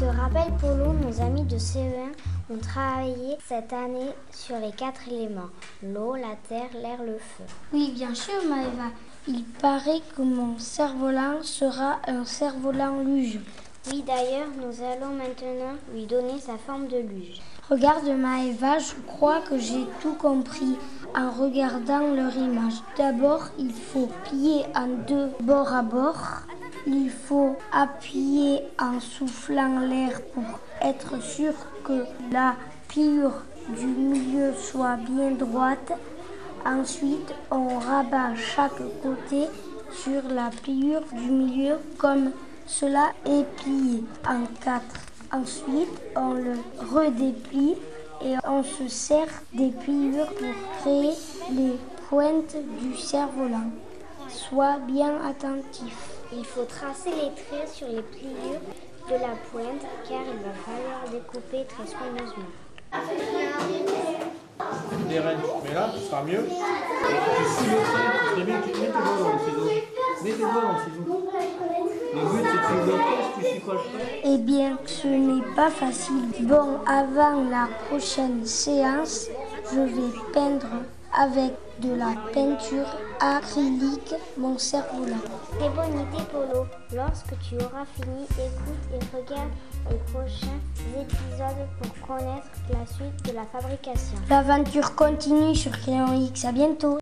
te rappelles, Polo, nos amis de CE1 ont travaillé cette année sur les quatre éléments l'eau, la terre, l'air, le feu. Oui, bien sûr, Maëva. Il paraît que mon cerf-volant sera un cerf-volant luge. Oui, d'ailleurs, nous allons maintenant lui donner sa forme de luge. Regarde Maëva, je crois que j'ai tout compris en regardant leur image. D'abord, il faut plier en deux bord à bord. Il faut appuyer en soufflant l'air pour être sûr que la pliure du milieu soit bien droite. Ensuite, on rabat chaque côté sur la pliure du milieu comme cela est plié en quatre. Ensuite, on le redéplie et on se sert des pliures pour créer les pointes du cerf-volant. Sois bien attentif. Il faut tracer les traits sur les pliures de la pointe car il va falloir découper très soigneusement. Des rênes, mais là, ce sera mieux. Et tu suis le trait, tu mets doigts dans le ciseau. Mets tes doigts dans le ciseau. Le but, c'est que tu le test, tu suis pas le trait. Eh bien, ce n'est pas facile. Bon, avant la prochaine séance, je vais peindre avec de la peinture acrylique mon cerf-volant. Très bonne idée, Polo. Lorsque tu auras fini, écoute et regarde les prochains épisodes pour connaître la suite de la fabrication. L'aventure continue sur Crayon X. À bientôt.